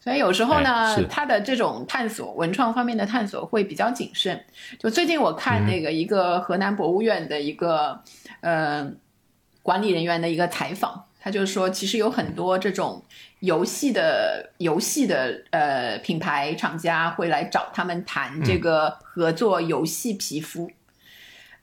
所以有时候呢，它的这种探索文创方面的探索会比较谨慎。就最近我看那个一个河南博物院的一个呃管理人员的一个采访。他就说，其实有很多这种游戏的游戏的呃品牌厂家会来找他们谈这个合作游戏皮肤。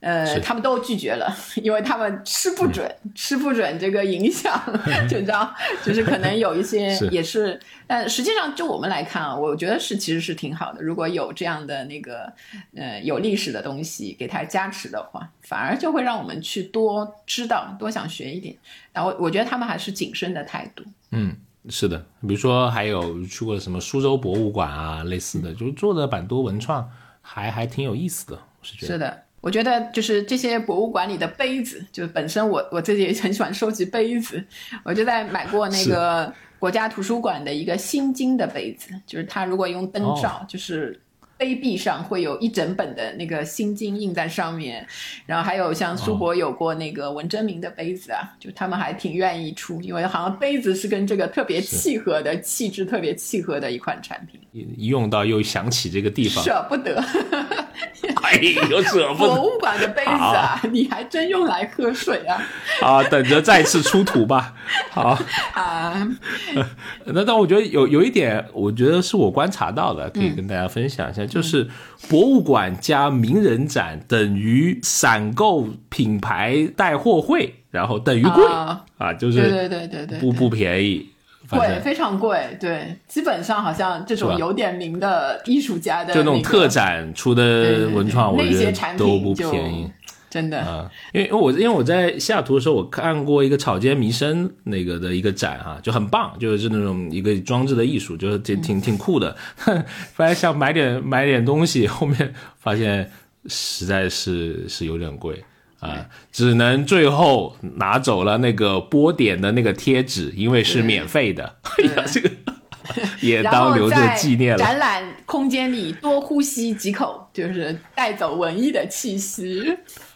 呃，他们都拒绝了，因为他们吃不准，吃不准这个影响，就知道，就是可能有一些 也是，但实际上就我们来看啊，我觉得是其实是挺好的。如果有这样的那个呃有历史的东西给它加持的话，反而就会让我们去多知道，多想学一点。然后我觉得他们还是谨慎的态度。嗯，是的，比如说还有去过什么苏州博物馆啊，类似的，就是做的蛮多文创，还还挺有意思的，我是觉得。是的。我觉得就是这些博物馆里的杯子，就是本身我我自己也很喜欢收集杯子，我就在买过那个国家图书馆的一个心经的杯子，就是它如果用灯照，就是。杯壁上会有一整本的那个心经印在上面，然后还有像苏博有过那个文征明的杯子啊，就他们还挺愿意出，因为好像杯子是跟这个特别契合的气质特别契合的一款产品。一用到又想起这个地方，舍不得。哎呦，舍不得！博物馆的杯子啊，你还真用来喝水啊？啊，等着再次出土吧。好啊，那但我觉得有有一点，我觉得是我观察到的，可以跟大家分享一下。就是博物馆加名人展等于散购品牌带货会，然后等于贵啊，就是对对对对，不不便宜，贵非常贵，对，基本上好像这种有点名的艺术家的就那种特展出的文创，我觉得都不便宜。真的啊，因为我因为我在西雅图的时候，我看过一个草间弥生那个的一个展啊，就很棒，就是那种一个装置的艺术，就是挺挺挺酷的。本来想买点买点东西，后面发现实在是是有点贵啊，只能最后拿走了那个波点的那个贴纸，因为是免费的。哎 呀，这个。也当留作纪念了。展览空间里多呼吸几口，就是带走文艺的气息。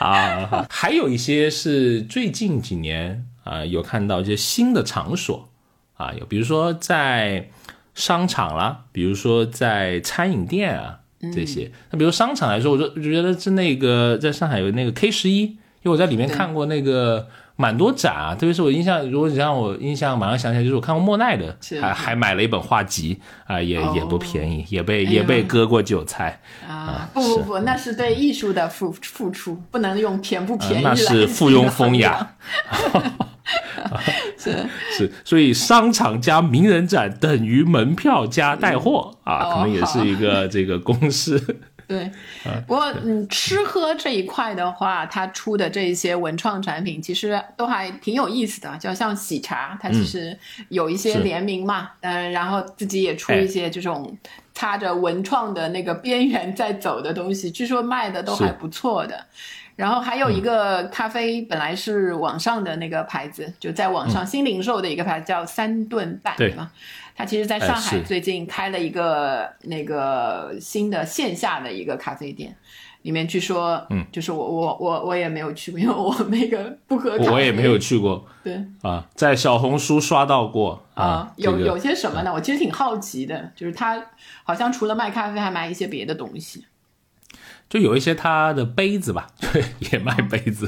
啊，还有一些是最近几年啊，有看到一些新的场所啊，有比如说在商场啦，比如说在餐饮店啊这些。那比如商场来说，我就觉得是那个在上海有那个 K 十一，因为我在里面看过那个。蛮多展啊，特别是我印象，如果你让我印象，马上想起来就是我看过莫奈的，还还买了一本画集啊，也也不便宜，也被也被割过韭菜啊！不不不，那是对艺术的付付出，不能用便不便宜那是附庸风雅。是。是，所以商场加名人展等于门票加带货啊，可能也是一个这个公式。对，不过嗯，吃喝这一块的话，它出的这些文创产品其实都还挺有意思的，就像喜茶，它其实有一些联名嘛，嗯，然后自己也出一些这种擦着文创的那个边缘在走的东西，据说卖的都还不错的。然后还有一个咖啡，本来是网上的那个牌子，就在网上新零售的一个牌子叫三顿半，对。吗？它其实在上海最近开了一个那个新的线下的一个咖啡店，里面据说，嗯，就是我我我我也没有去过，因为我那个不喝咖啡，我也没有去过，对。啊，在小红书刷到过啊，有有些什么呢？我其实挺好奇的，就是他好像除了卖咖啡，还卖一些别的东西。就有一些它的杯子吧，对，也卖杯子，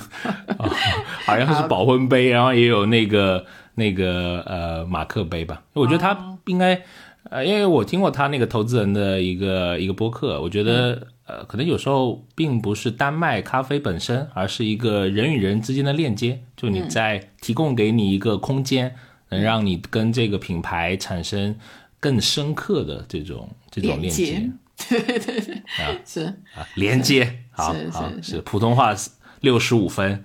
啊，好像是保温杯，然后也有那个那个呃马克杯吧。我觉得它应该，呃，因为我听过他那个投资人的一个一个播客，我觉得呃，可能有时候并不是单卖咖啡本身，而是一个人与人之间的链接，就你在提供给你一个空间，能让你跟这个品牌产生更深刻的这种这种链接。对对对，啊是啊，连接好好是普通话六十五分，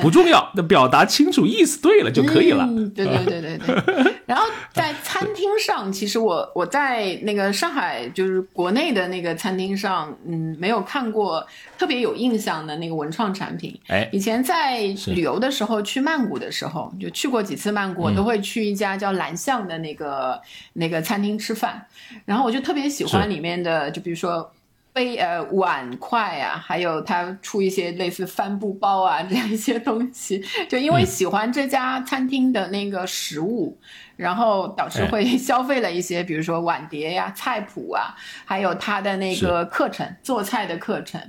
不重要，那表达清楚意思对了就可以了。对对对对对。然后在餐厅上，其实我我在那个上海，就是国内的那个餐厅上，嗯，没有看过特别有印象的那个文创产品。哎，以前在旅游的时候去曼谷的时候，就去过几次曼谷，都会去一家叫蓝象的那个那个餐厅吃饭，然后我就特别喜欢里面的，就比如说。杯呃碗筷啊，还有他出一些类似帆布包啊这样一些东西，就因为喜欢这家餐厅的那个食物，然后导致会 消费了一些，比如说碗碟呀、菜谱啊，还有他的那个课程做菜的课程。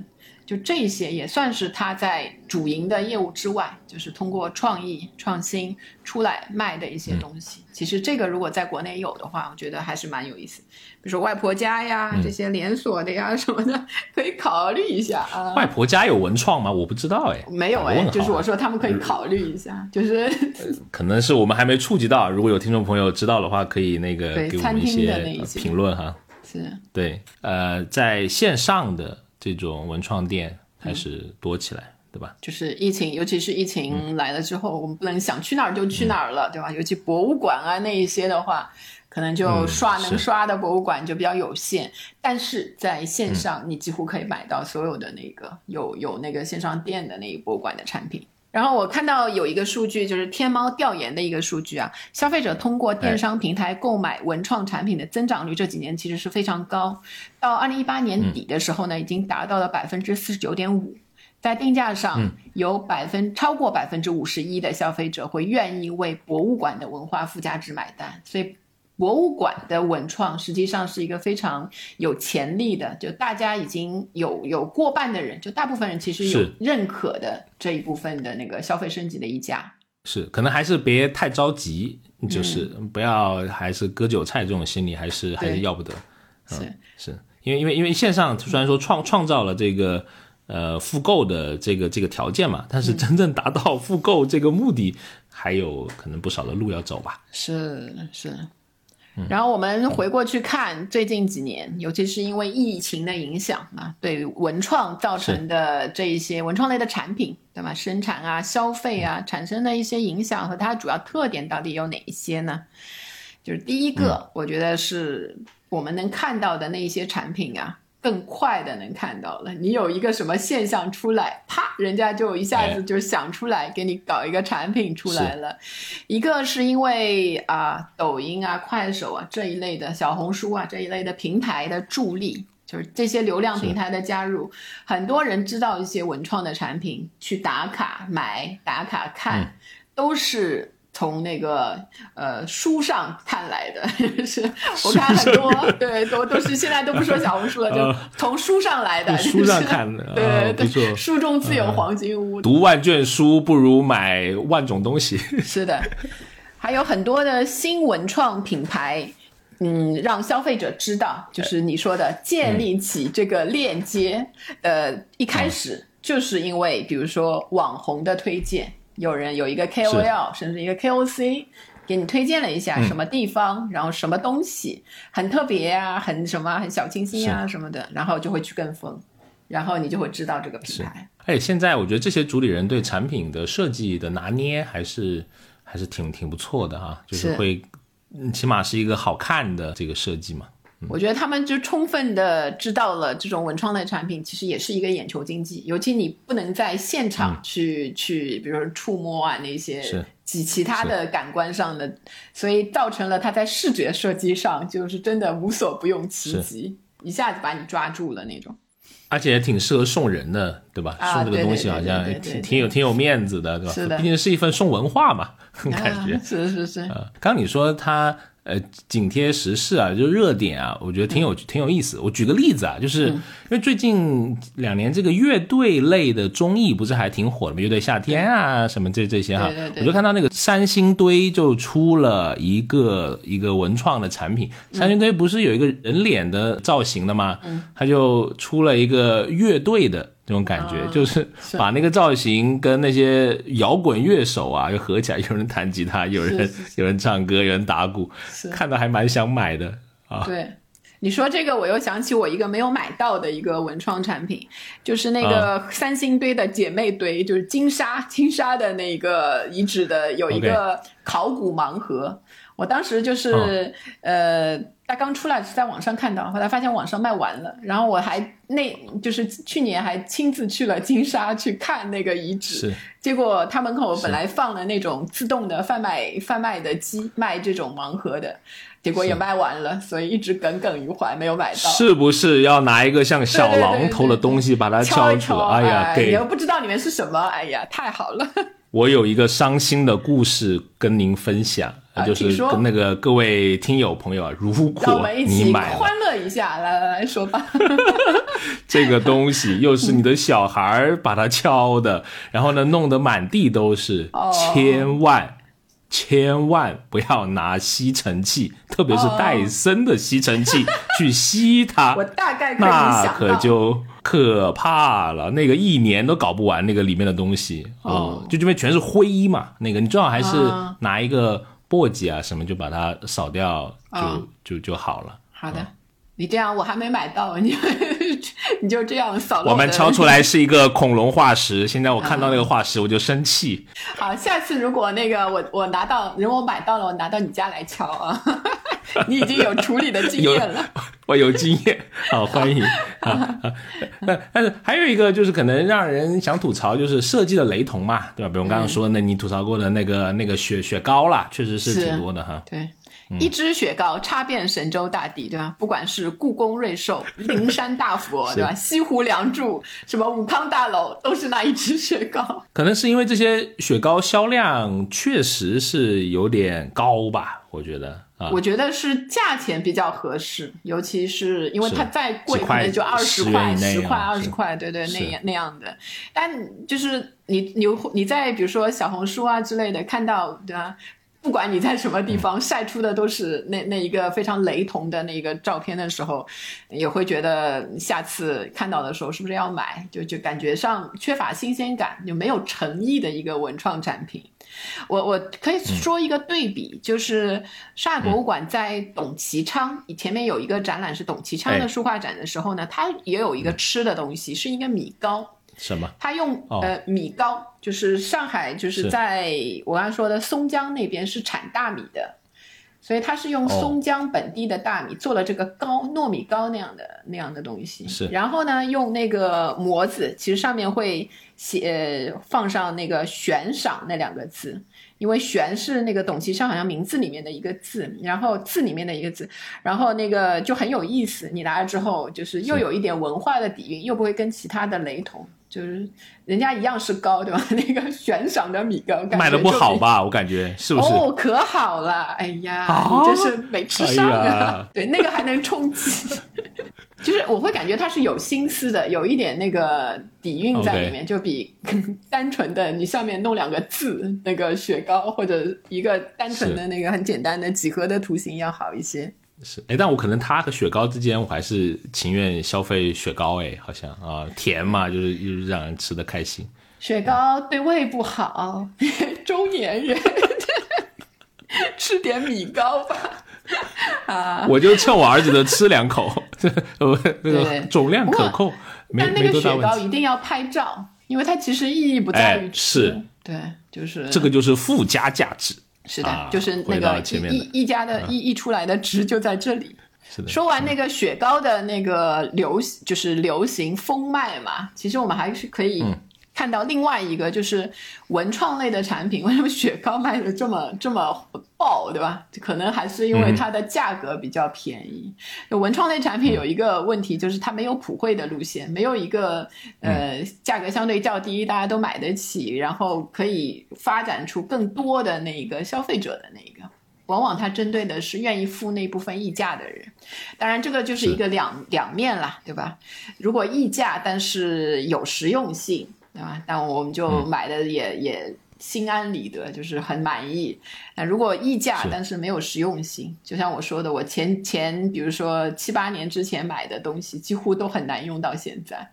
就这些也算是他在主营的业务之外，就是通过创意创新出来卖的一些东西。其实这个如果在国内有的话，我觉得还是蛮有意思。比如说外婆家呀，这些连锁的呀什么的，可以考虑一下啊。外婆家有文创吗？我不知道哎。没有哎，就是我说他们可以考虑一下，就是可能是我们还没触及到。如果有听众朋友知道的话，可以那个给我们一些评论哈。是。对，呃，在线上的。这种文创店开始多起来，对吧？就是疫情，尤其是疫情来了之后，我们不能想去哪儿就去哪儿了，对吧？尤其博物馆啊那一些的话，可能就刷能刷的博物馆就比较有限。但是在线上，你几乎可以买到所有的那个有有那个线上店的那个博物馆的产品。然后我看到有一个数据，就是天猫调研的一个数据啊，消费者通过电商平台购买文创产品的增长率这几年其实是非常高，到二零一八年底的时候呢，已经达到了百分之四十九点五，在定价上有百分超过百分之五十一的消费者会愿意为博物馆的文化附加值买单，所以。博物馆的文创实际上是一个非常有潜力的，就大家已经有有过半的人，就大部分人其实有认可的这一部分的那个消费升级的一家。是，可能还是别太着急，就是不要还是割韭菜这种心理，还是还是要不得。是，是因为因为因为线上虽然说创创造了这个呃复购的这个这个条件嘛，但是真正达到复购这个目的，还有可能不少的路要走吧。是是。然后我们回过去看最近几年，尤其是因为疫情的影响啊，对文创造成的这一些文创类的产品，对吧？生产啊、消费啊，产生的一些影响和它主要特点到底有哪一些呢？就是第一个，我觉得是我们能看到的那一些产品啊。更快的能看到了，你有一个什么现象出来，啪，人家就一下子就想出来给你搞一个产品出来了。一个是因为啊，抖音啊、快手啊这一类的小红书啊这一类的平台的助力，就是这些流量平台的加入，很多人知道一些文创的产品，去打卡买、打卡看，都是。从那个呃书上看来的，是我看很多，对，都都是现在都不说小红书了，就从书上来的，书上看的，对，不错。书中自有黄金屋，读万卷书不如买万种东西。是的，还有很多的新文创品牌，嗯，让消费者知道，就是你说的建立起这个链接，呃，一开始就是因为比如说网红的推荐。有人有一个 KOL，甚至一个 KOC，给你推荐了一下什么地方，然后什么东西很特别啊，很什么很小清新啊什么的，然后就会去跟风，然后你就会知道这个品牌。哎，现在我觉得这些主理人对产品的设计的拿捏还是还是挺挺不错的哈，就是会起码是一个好看的这个设计嘛。我觉得他们就充分的知道了这种文创类产品其实也是一个眼球经济，尤其你不能在现场去去，比如说触摸啊那些其其他的感官上的，所以造成了它在视觉设计上就是真的无所不用其极，一下子把你抓住了那种。而且也挺适合送人的，对吧？送这个东西好像挺挺有挺有面子的，对吧？是的，毕竟是一份送文化嘛，感觉 是是是。刚你说他呃，紧贴时事啊，就热点啊，我觉得挺有挺有意思。我举个例子啊，就是因为最近两年这个乐队类的综艺不是还挺火的吗？乐队夏天啊，什么这这些哈，对对对我就看到那个三星堆就出了一个一个文创的产品。三星堆不是有一个人脸的造型的吗？它就出了一个乐队的。这种感觉、啊就是是。把那个造型跟那些摇滚乐手啊又合起来，有人弹吉他，有人有人唱歌，有人打鼓，看到还蛮想买的啊。对，你说这个，我又想起我一个没有买到的一个文创产品，就是那个三星堆的姐妹堆，就是金沙金沙的那个遗址的有一个考古盲盒。我当时就是、哦呃，它刚出来是在网上看到，后来发现网上卖完了，然后我还那就是去年还亲自去了金沙去看那个遗址，结果他门口本来放了那种自动的贩卖贩卖的机，卖这种盲盒的，结果也卖完了，所以一直耿耿于怀，没有买到。是不是要拿一个像小榔头的东西把它敲一出来？哎呀，给你又不知道里面是什么，哎呀，太好了！我有一个伤心的故事跟您分享，就是啊请说。跟那个各位听友朋友啊，如果你买了欢乐一下，来来来说吧。这个东西，又是你的小孩儿把它敲的，然后呢弄得满地都是，哦。千万。千万不要拿吸尘器，特别是戴森的吸尘器去吸它，我大概可以那可就可怕了，那个一年都搞不完那个里面的东西哦嗯就这边全是灰嘛，那个你最好还是啊。拿一个簸箕啊什么就把它扫掉，就、啊就就好了。好的，你这样我还没买到，你 你就这样扫了我们敲出来是一个恐龙化石，现在我看到那个化石我就生气。好，下次如果那个我我拿到，如果我买到了，我拿到你家来敲啊。你已经有处理的经验了。我有经验，好欢迎啊啊！但但是还有一个就是可能让人想吐槽，就是设计的雷同嘛，对吧？比如我刚刚说的，那你吐槽过的那个那个雪雪糕啦，确实是是挺多的哈。对，一只雪糕插遍神州大地，对吧？不管是故宫瑞兽、灵山大佛，对吧？西湖梁祝、什么武康大楼，都是那一只雪糕。可能是因为这些雪糕销量确实是有点高吧，我觉得啊。我觉得是价钱比较合适，尤其是因为它再贵，可能就二十10块、十块、二十块，对对，那样那样的。但就是你你你在比如说小红书啊之类的看到，对吧？不管你在什么地方晒出的都是那那一个非常雷同的那个照片的时候，也会觉得下次看到的时候是不是要买？就就感觉上缺乏新鲜感，就没有诚意的一个文创产品。我我可以说一个对比，就是上海博物馆在董其昌前面有一个展览是董其昌的哎。书画展的时候呢，它也有一个吃的东西，是一个米糕。什么？他用、哦。呃米糕，就是上海就是是。在我刚才说的松江那边是产大米的，所以他是用哦。松江本地的大米做了这个糕，糯米糕那样的那样的东西。是。然后呢，用那个模子，其实上面会写、呃、放上那个悬赏那两个字。因为悬是那个董其昌好像名字里面的一个字，然后字里面的一个字，然后那个就很有意思。你拿了之后，就是又有一点文化的底蕴，又不会跟其他的雷同，就是人家一样是高，对吧？那个悬赏的米糕，感觉卖的不好吧？我感觉是不是？哦，可好了！哎呀，啊你真是没吃上哎啊！呀对，那个还能充饥，就是我会感觉它是有心思的，有一点那个底蕴在里面就比单纯的你上面弄两个字，那个雪糕或者一个单纯的那个很简单的几何的图形要好一些。是，哎，但我可能它和雪糕之间，我还是情愿消费雪糕，哎，好像啊，甜嘛，就是就是让人吃的开心。雪糕对胃不好，中年人 吃点米糕吧。啊，我就趁我儿子的吃两口，呃，那个对总量可控，没但那个雪糕。一定要拍照，因为它其实意义不在于。是对，就是这个就是附加价值。是的，啊就是那个一一家的一一出来的值就在这里。是的，说完那个雪糕的那个流，就是流行风脉嘛，其实我们还是可以嗯看到另外一个，就是文创类的产品，为什么雪糕卖的这么这么爆，对吧？可能还是因为嗯它的价格比较便宜。就文创类产品有一个问题，就是它没有普惠的路线，没有一个呃价格相对较低，大家都买得起，然后可以发展出更多的那个消费者的那个。往往它针对的是愿意付那部分溢价的人。当然，这个就是一个两两面啦，对吧？如果溢价但是有实用性，对吧？但我们就买的也也。心安理得，就是很满意。那如果溢价，但是没有实用性，就像我说的，我前前，比如说七八年之前买的东西，几乎都很难用到现在。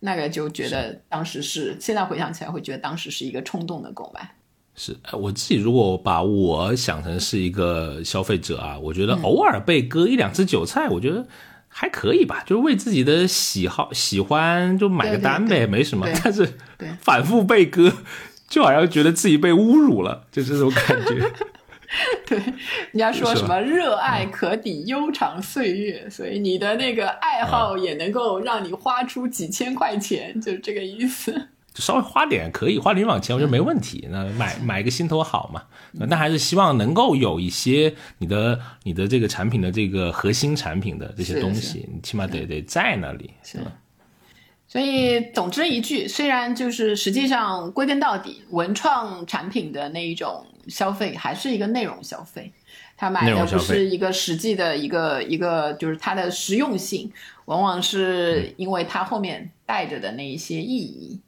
那个就觉得当时是，现在回想起来会觉得当时是一个冲动的购买。是，我自己如果把我想成是一个消费者啊，我觉得偶尔被割一两次韭菜，我觉得还可以吧，就是为自己的喜好喜欢就买个单呗，没什么。但是反复被割。就好像觉得自己被侮辱了，就这种感觉。对，人家说什么热爱可抵悠长岁月，所以你的那个爱好也能够让你花出几千块钱，就是这个意思。就稍微花点可以，花点往钱我觉得没问题。那买买个心头好嘛，那还是希望能够有一些你的你的这个产品的这个核心产品的这些东西，你起码得得在那里，是吧？所以，总之一句，虽然就是实际上归根到底，文创产品的那一种消费还是一个内容消费，他买的不是一个实际的一个一个，就是它的实用性，往往是因为它后面带着的那一些意义。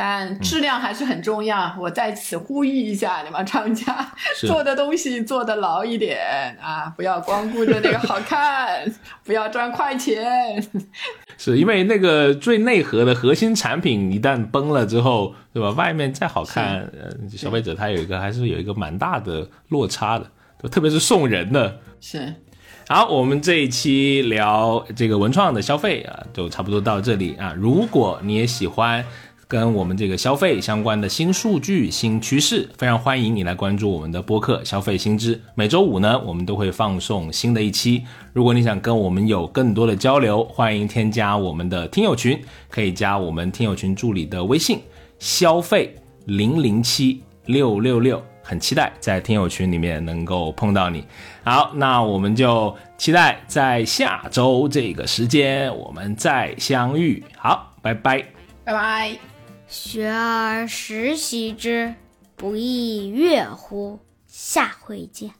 但质量还是很重要，我在此呼吁一下你们厂家，做的东西做的牢一点啊，不要光顾着那个好看，不要赚快钱。是因为那个最内核的核心产品一旦崩了之后，对吧？外面再好看，呃，消费者他有一个还是有一个蛮大的落差的，特别是送人的。是，好，我们这一期聊这个文创的消费啊，就差不多到这里啊。如果你也喜欢。跟我们这个消费相关的新数据、新趋势，非常欢迎你来关注我们的播客《消费新知》。每周五呢，我们都会放送新的一期。如果你想跟我们有更多的交流，欢迎添加我们的听友群，可以加我们听友群助理的微信“消费零零七六六六”。很期待在听友群里面能够碰到你。好，那我们就期待在下周这个时间我们再相遇。好，拜拜，拜拜。学而时习之，不亦说乎？下回见。